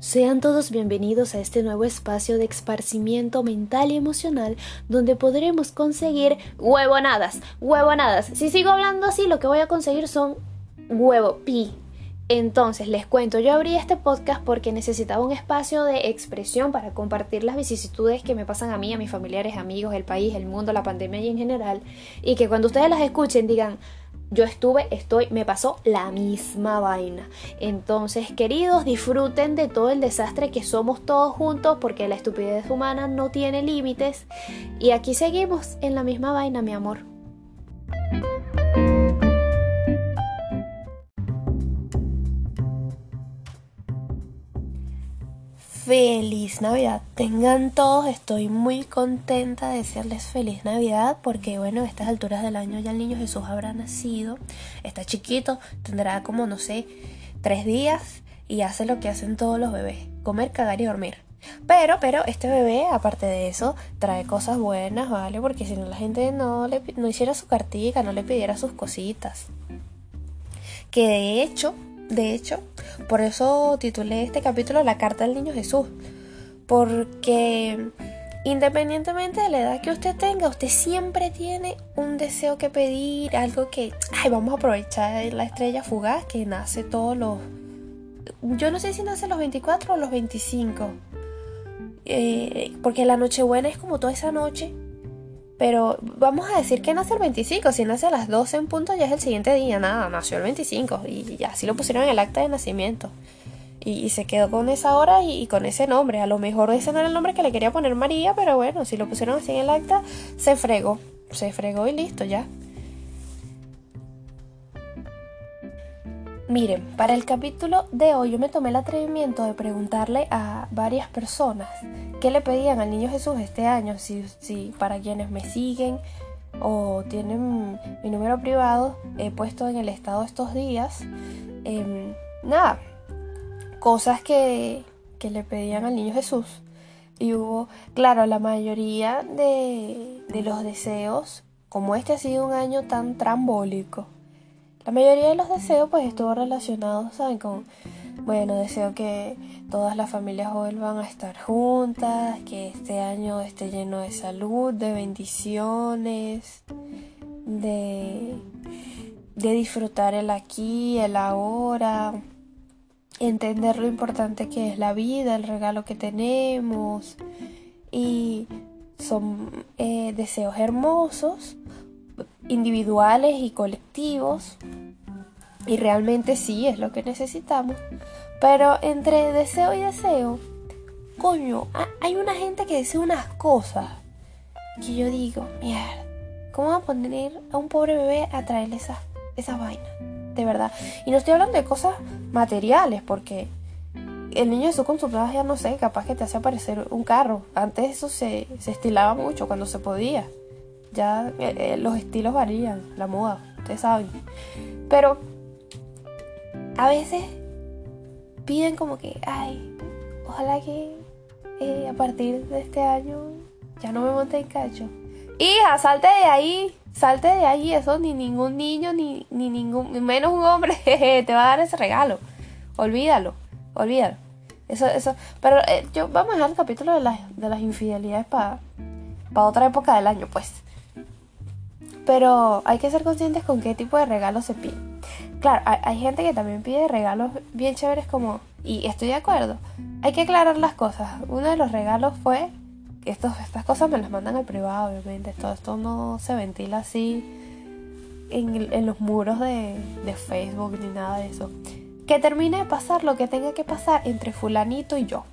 Sean todos bienvenidos a este nuevo espacio de esparcimiento mental y emocional donde podremos conseguir huevonadas, huevonadas. Si sigo hablando así, lo que voy a conseguir son huevo, pi. Entonces, les cuento, yo abrí este podcast porque necesitaba un espacio de expresión para compartir las vicisitudes que me pasan a mí, a mis familiares, amigos, el país, el mundo, la pandemia y en general, y que cuando ustedes las escuchen digan, yo estuve, estoy, me pasó la misma vaina. Entonces, queridos, disfruten de todo el desastre que somos todos juntos porque la estupidez humana no tiene límites. Y aquí seguimos en la misma vaina, mi amor. Feliz Navidad. Tengan todos, estoy muy contenta de decirles feliz Navidad porque bueno, a estas alturas del año ya el niño Jesús habrá nacido. Está chiquito, tendrá como no sé, tres días y hace lo que hacen todos los bebés, comer, cagar y dormir. Pero, pero este bebé, aparte de eso, trae cosas buenas, ¿vale? Porque si no la gente no, le, no hiciera su cartica, no le pidiera sus cositas. Que de hecho, de hecho, por eso titulé este capítulo La Carta del Niño Jesús. Porque independientemente de la edad que usted tenga, usted siempre tiene un deseo que pedir, algo que, ay, vamos a aprovechar la estrella fugaz que nace todos los... Yo no sé si nace los 24 o los 25. Eh, porque la Nochebuena es como toda esa noche pero vamos a decir que nace el 25. Si nace a las 12 en punto, ya es el siguiente día. Nada, nació el 25. Y así lo pusieron en el acta de nacimiento. Y, se quedó con esa hora y, con ese nombre. A lo mejor ese no era el nombre que le quería poner María, pero bueno, si lo pusieron así en el acta, se fregó. Se fregó y listo, ya. Miren, para el capítulo de hoy yo me tomé el atrevimiento de preguntarle a varias personas qué le pedían al niño Jesús este año, si, si para quienes me siguen o tienen mi número privado, he puesto en el estado estos días, em, nada, cosas que, que le pedían al niño Jesús. Y hubo, claro, la mayoría de, de los deseos, como este ha sido un año tan trambólico, la mayoría de los deseos pues estuvo relacionado, ¿saben? Con, bueno, deseo que todas las familias vuelvan a estar juntas, que este año esté lleno de salud, de bendiciones, de, de disfrutar el aquí, el ahora, entender lo importante que es la vida, el regalo que tenemos y son eh, deseos hermosos individuales y colectivos. Y realmente sí es lo que necesitamos. Pero entre deseo y deseo, coño, hay una gente que desea unas cosas que yo digo, mierda, ¿cómo va a poner a un pobre bebé a traerle esas esa vainas? De verdad. Y no estoy hablando de cosas materiales, porque el niño Jesús con su ya no sé, capaz que te hace aparecer un carro. Antes eso se, se estilaba mucho cuando se podía. Ya eh, eh, los estilos varían, la moda, ustedes saben. Pero a veces piden como que, ay, ojalá que eh, a partir de este año ya no me monte en cacho. Hija, salte de ahí, salte de ahí, eso ni ningún niño, ni, ni ningún, menos un hombre te va a dar ese regalo. Olvídalo, olvídalo. Eso, eso, pero yo vamos a dejar el capítulo de las, de las infidelidades para para otra época del año, pues. Pero hay que ser conscientes con qué tipo de regalos se pide. Claro, hay, gente que también pide regalos bien chéveres como... Y estoy de acuerdo. Hay que aclarar las cosas. Uno de los regalos fue... Que estos, estas cosas me las mandan al privado, obviamente. Todo esto no se ventila así en, en los muros de, de Facebook ni nada de eso. Que termine de pasar lo que tenga que pasar entre fulanito y yo.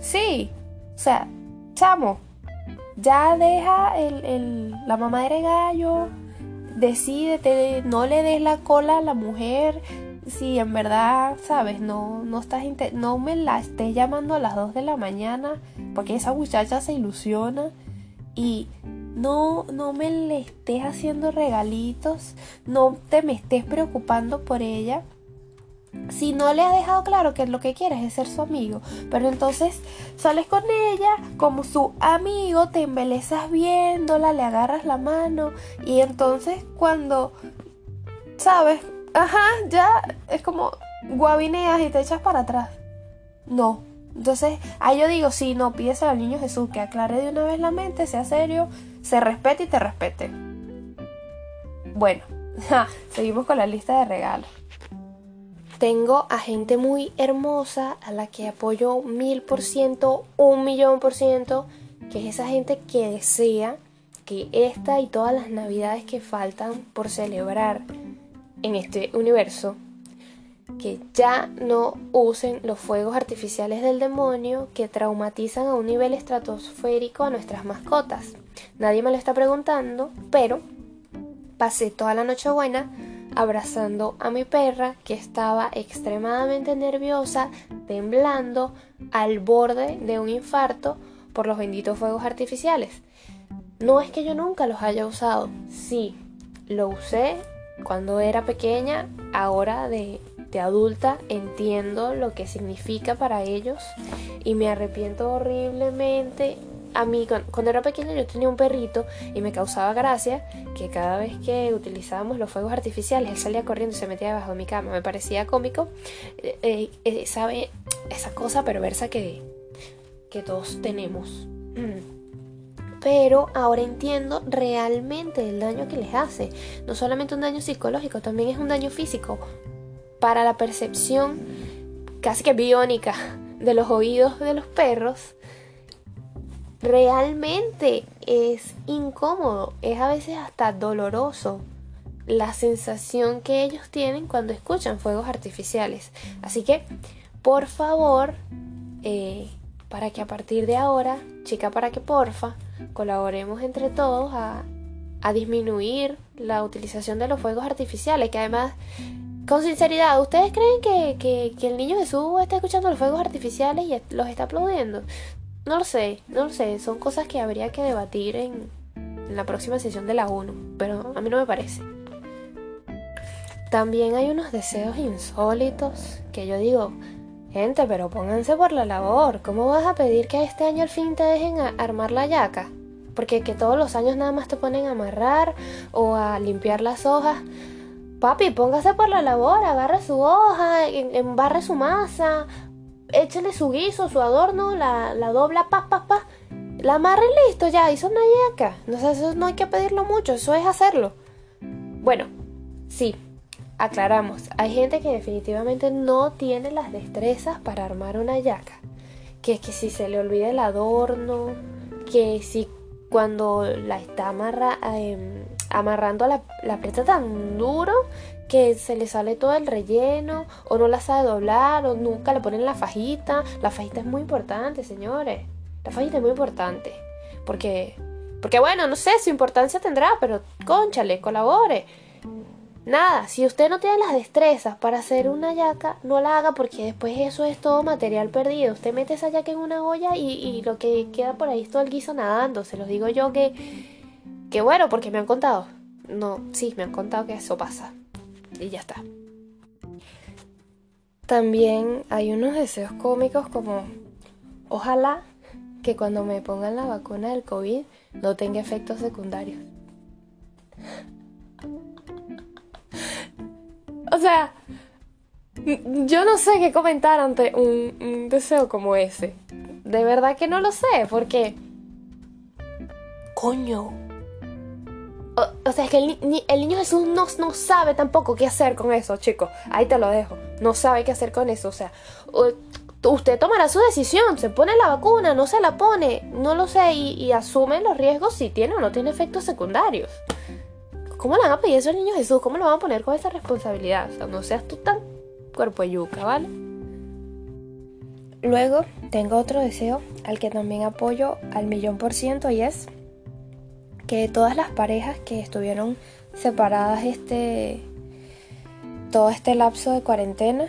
Sí. O sea, chamo, ya deja el, la mamá de gallo, decídete, no le des la cola a la mujer si en verdad, sabes, no, no, estás no me la estés llamando a las 2 de la mañana porque esa muchacha se ilusiona y no, no me le estés haciendo regalitos, no te me estés preocupando por ella si no le has dejado claro que lo que quieres es ser su amigo, pero entonces sales con ella como su amigo, te embelezas viéndola, le agarras la mano y entonces cuando, sabes, ajá, ya es como guabineas y te echas para atrás. no. Entonces, ahí yo digo, sí, no, pides al niño Jesús que aclare de una vez la mente, sea serio, se respete y te respete. Bueno, seguimos con la lista de regalos. Tengo a gente muy hermosa a la que apoyo mil por ciento, un millón por ciento, que es esa gente que desea que esta y todas las navidades que faltan por celebrar en este universo, que ya no usen los fuegos artificiales del demonio que traumatizan a un nivel estratosférico a nuestras mascotas. Nadie me lo está preguntando, pero pasé toda la noche buena abrazando a mi perra que estaba extremadamente nerviosa, temblando, al borde de un infarto por los benditos fuegos artificiales. No es que yo nunca los haya usado, sí, lo usé cuando era pequeña, ahora de, de adulta entiendo lo que significa para ellos y me arrepiento horriblemente a mí cuando era pequeña yo tenía un perrito y me causaba gracia que cada vez que utilizábamos los fuegos artificiales él salía corriendo y se metía debajo de mi cama. Me parecía cómico, eh, eh, eh, sabe esa cosa perversa que, que todos tenemos. Pero ahora entiendo realmente el daño que les hace. No solamente un daño psicológico, también es un daño físico. Para la percepción casi que biónica de los oídos de los perros realmente es incómodo, es a veces hasta doloroso la sensación que ellos tienen cuando escuchan fuegos artificiales. Así que, por favor, eh, para que a partir de ahora, chica, para que porfa, colaboremos entre todos a, disminuir la utilización de los fuegos artificiales, que además con sinceridad, ¿ustedes creen que, que, el niño Jesús está escuchando los fuegos artificiales y los está aplaudiendo? No lo sé, no lo sé. Son cosas que habría que debatir en, la próxima sesión de la ONU, pero a mí no me parece. También hay unos deseos insólitos que yo digo, gente, pero pónganse por la labor. ¿Cómo vas a pedir que este año al fin te dejen armar la yaca? Porque que todos los años nada más te ponen a amarrar o a limpiar las hojas. Papi, póngase por la labor, agarre su hoja, embarre su masa, échale su guiso, su adorno, la, la dobla, pa, pa, pa. La amarre y listo, ya, hizo una yaca. No, sé, eso no hay que pedirlo mucho, eso es hacerlo. Bueno, sí, aclaramos. Hay gente que definitivamente no tiene las destrezas para armar una yaca. Que es que si se le olvida el adorno, que si cuando la está amarra, em, amarrando la, la tan duro que se le sale todo el relleno o no la sabe doblar o nunca le ponen la fajita. La fajita es muy importante, señores. La fajita es muy importante. Porque, porque bueno, no sé, su importancia tendrá, pero conchale, colabore. Nada, si usted no tiene las destrezas para hacer una yaca, no la haga porque después eso es todo material perdido. Usted mete esa yaca en una olla y, y lo que queda por ahí es todo el guiso nadando. Se los digo yo que, que bueno, porque me han contado. No, sí, me han contado que eso pasa y ya está. También hay unos deseos cómicos como ojalá que cuando me pongan la vacuna del COVID no tenga efectos secundarios. o sea, yo no sé qué comentar ante un, un, deseo como ese. De verdad que no lo sé, porque... Coño, o, sea, es que el, niño Jesús no, no, sabe tampoco qué hacer con eso, chicos. Ahí te lo dejo. No sabe qué hacer con eso. O sea, usted tomará su decisión. Se pone la vacuna, no se la pone. No lo sé. Y, asume los riesgos si tiene o no tiene efectos secundarios. ¿Cómo le van a pedir eso al niño Jesús? ¿Cómo lo van a poner con esa responsabilidad? O sea, no seas tú tan cuerpo yuca, ¿vale? Luego tengo otro deseo al que también apoyo al millón por ciento y es que todas las parejas que estuvieron separadas este todo este lapso de cuarentena,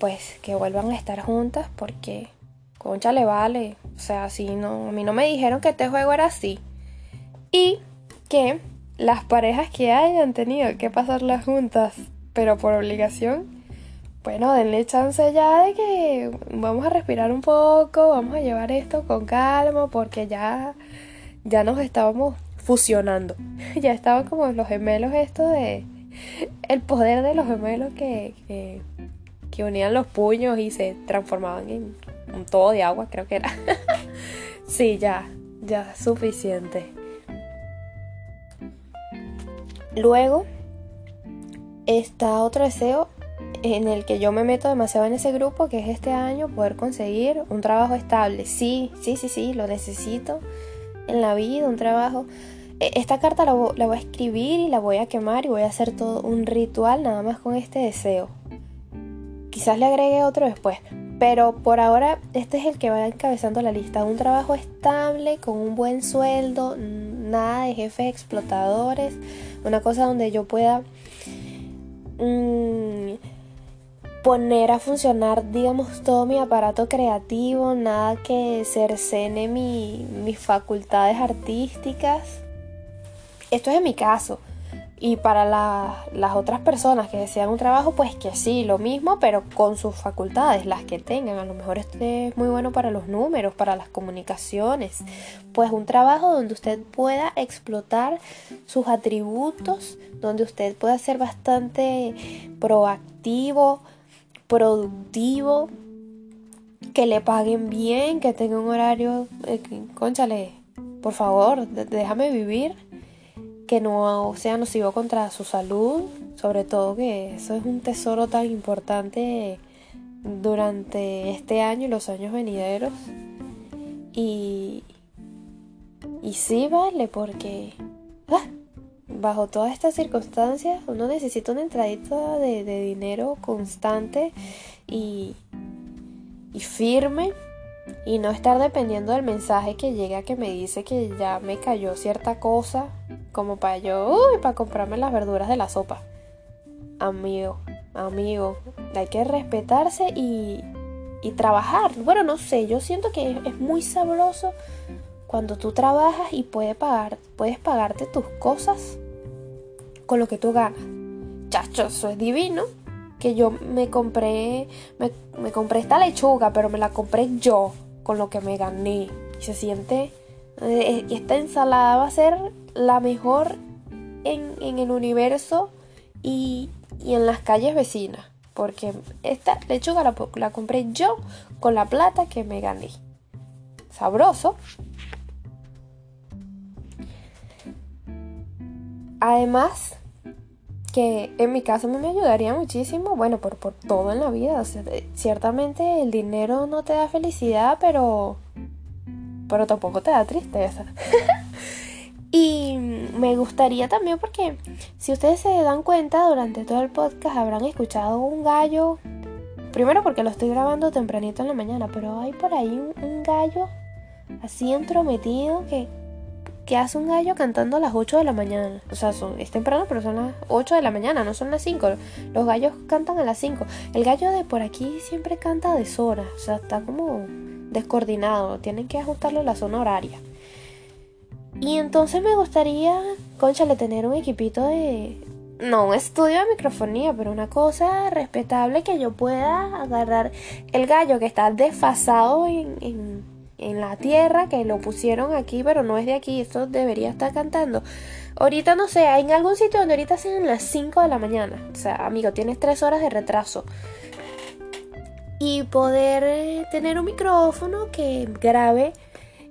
pues que vuelvan a estar juntas porque concha le vale, o sea, si no a mí no me dijeron que este juego era así. Y que las parejas que hayan tenido que pasarlas juntas, pero por obligación, bueno, denle chance ya de que vamos a respirar un poco, vamos a llevar esto con calma porque ya ya nos estábamos fusionando. ya estaban como los gemelos estos de... El poder de los gemelos que, que unían los puños y se transformaban en un todo de agua, creo que era. sí, ya, ya, suficiente. Luego está otro deseo en el que yo me meto demasiado en ese grupo, que es este año poder conseguir un trabajo estable. Sí, sí, sí, sí, lo necesito en la vida, un trabajo. E, esta carta la, voy a escribir y la voy a quemar y voy a hacer todo un ritual nada más con este deseo. Quizás le agregue otro después, pero por ahora este es el que va encabezando la lista. Un trabajo estable, con un buen sueldo, nada de jefes explotadores, una cosa donde yo pueda mm, poner a funcionar, digamos, todo mi aparato creativo, nada que cercene mi, mis facultades artísticas. Esto es en mi caso. Y para las otras personas que desean un trabajo, pues que sí, lo mismo, pero con sus facultades, las que tengan. A lo mejor este es muy bueno para los números, para las comunicaciones. Pues un trabajo donde usted pueda explotar sus atributos, donde usted pueda ser bastante proactivo, productivo, que le paguen bien, que tenga un horario, eh, conchale, por favor, déjame vivir que no sea nocivo contra su salud, sobre todo que eso es un tesoro tan importante durante este año y los años venideros. Y, y sí vale, porque ah, bajo todas estas circunstancias uno necesita una entradita de, de dinero constante y, y firme y no estar dependiendo del mensaje que llega que me dice que ya me cayó cierta cosa como para yo, uy, para comprarme las verduras de la sopa. Amigo, amigo, hay que respetarse y, y trabajar. Bueno, no sé, yo siento que es muy sabroso cuando tú trabajas y puedes pagar, puedes pagarte tus cosas con lo que tú ganas. Chacho, eso es divino. Que yo me compré, me, compré esta lechuga, pero me la compré yo con lo que me gané. Y se siente, eh, esta ensalada va a ser la mejor en, el universo y, en las calles vecinas. Porque esta lechuga la, la compré yo con la plata que me gané. Sabroso. Además, que en mi caso me ayudaría muchísimo, bueno, por, por todo en la vida. ciertamente el dinero no te da felicidad, pero, pero tampoco te da tristeza. Y me gustaría también porque si ustedes se dan cuenta durante todo el podcast habrán escuchado un gallo. Primero porque lo estoy grabando tempranito en la mañana, pero hay por ahí un, gallo así entrometido que, que hace un gallo cantando a las 8 de la mañana. O sea, son, es temprano, pero son las 8 de la mañana, no son las 5. Los gallos cantan a las 5. El gallo de por aquí siempre canta de zona. O sea, está como descoordinado. Tienen que ajustarlo a la zona horaria. Y entonces me gustaría, conchale, tener un equipito de... No un estudio de microfonía, pero una cosa respetable que yo pueda agarrar el gallo que está desfasado en, la tierra, que lo pusieron aquí, pero no es de aquí, esto debería estar cantando. Ahorita no sé, en algún sitio donde ahorita sean las 5 de la mañana. O sea, amigo, tienes 3 horas de retraso. Y poder eh, tener un micrófono que grabe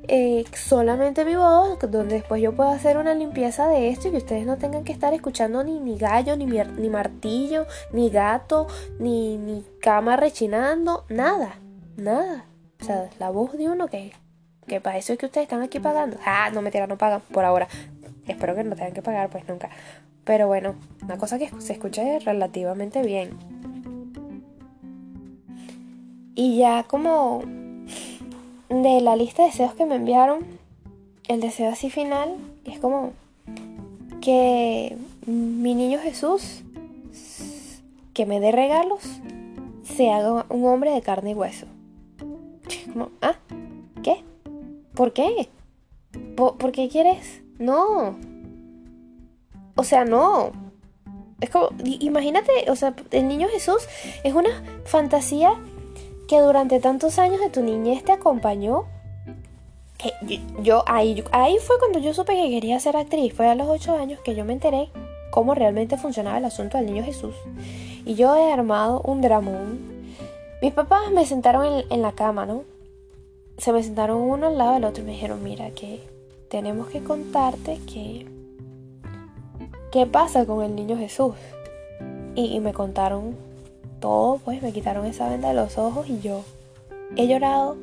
eh, solamente mi voz, donde después yo puedo hacer una limpieza de esto y que ustedes no tengan que estar escuchando ni, ni gallo, ni, ni martillo, ni gato, ni, ni cama rechinando, nada, nada. O sea, la voz de uno que, que para eso es que ustedes están aquí pagando. Ah, no me no pagan por ahora. Espero que no tengan que pagar, pues nunca. Pero bueno, una cosa que se escucha relativamente bien. Y ya como de la lista de deseos que me enviaron, el deseo así final es como que mi niño Jesús, que me dé regalos, se haga un hombre de carne y hueso. ¿Ah? ¿Qué? ¿Por qué? ¿Por, qué quieres? No. O sea, no. Es como, imagínate, o sea, el niño Jesús es una fantasía que durante tantos años de tu niñez te acompañó. Que yo, ahí, ahí fue cuando yo supe que quería ser actriz. Fue a los 8 años que yo me enteré cómo realmente funcionaba el asunto del niño Jesús. Y yo he armado un dramón. Mis papás me sentaron en, la cama, ¿no? Se me sentaron uno al lado del otro y me dijeron, mira, que tenemos que contarte que... ¿Qué pasa con el niño Jesús? Y, y me contaron todo, pues me quitaron esa venda de los ojos y yo he llorado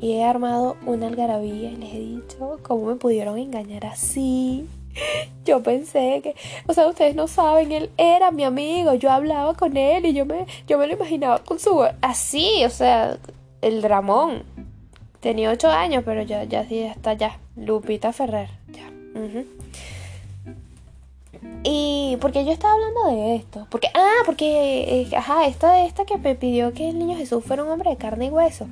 y he armado una algarabía y les he dicho cómo me pudieron engañar así. Yo pensé que, o sea, ustedes no saben, él era mi amigo, yo hablaba con él y yo me, yo me lo imaginaba con su así, o sea, el dramón. Tenía ocho años, pero ya, ya sí, está ya. Lupita Ferrer, ya. Y porque yo estaba hablando de esto. Porque, ah, porque, eh, ajá, esta, esta que me pidió que el niño Jesús fuera un hombre de carne y hueso.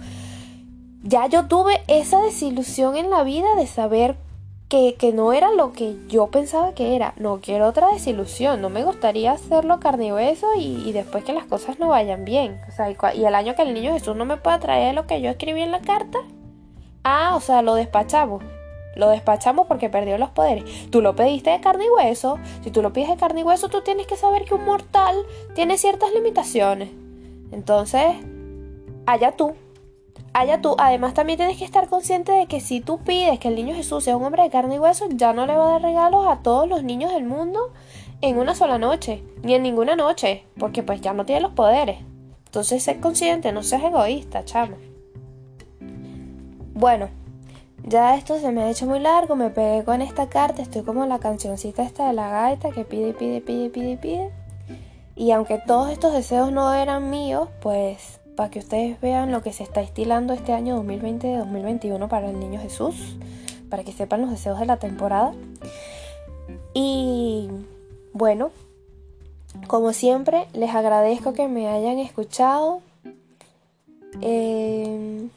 Ya yo tuve esa desilusión en la vida de saber que, que, no era lo que yo pensaba que era. No quiero otra desilusión. No me gustaría hacerlo carne y hueso y, después que las cosas no vayan bien. O sea, y, y, el año que el niño Jesús no me pueda traer lo que yo escribí en la carta. Ah, o sea, lo despachamos. Lo despachamos porque perdió los poderes. Tú lo pediste de carne y hueso. Si tú lo pides de carne y hueso, tú tienes que saber que un mortal tiene ciertas limitaciones. Entonces, allá tú. Allá tú. Además, también tienes que estar consciente de que si tú pides que el niño Jesús sea un hombre de carne y hueso, ya no le va a dar regalos a todos los niños del mundo en una sola noche. Ni en ninguna noche. Porque pues ya no tiene los poderes. Entonces, sé consciente, no seas egoísta, chamo. Bueno, ya esto se me ha hecho muy largo, me pegué con esta carta, estoy como la cancioncita esta de la gaita que pide, pide, pide, pide, pide. Y aunque todos estos deseos no eran míos, pues para que ustedes vean lo que se está estilando este año 2020-2021 para el Niño Jesús, para que sepan los deseos de la temporada. Y bueno, como siempre, les agradezco que me hayan escuchado. Eh,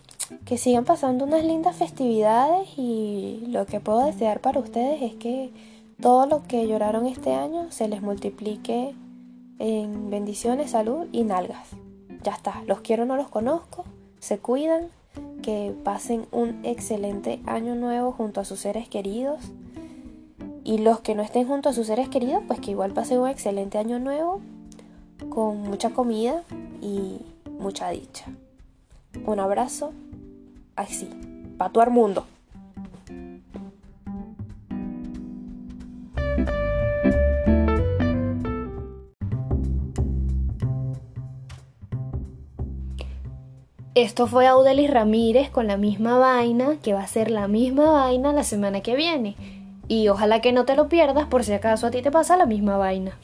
que sigan pasando unas lindas festividades y lo que puedo desear para ustedes es que todo lo que lloraron este año se les multiplique en bendiciones, salud y nalgas. Ya está, los quiero, no los conozco, se cuidan, que pasen un excelente año nuevo junto a sus seres queridos. Y los que no estén junto a sus seres queridos, pues que igual pasen un excelente año nuevo con mucha comida y mucha dicha. Un abrazo así, para el mundo. Esto fue Audelis Ramírez con la misma vaina, que va a ser la misma vaina la semana que viene. Y ojalá que no te lo pierdas por si acaso a ti te pasa la misma vaina.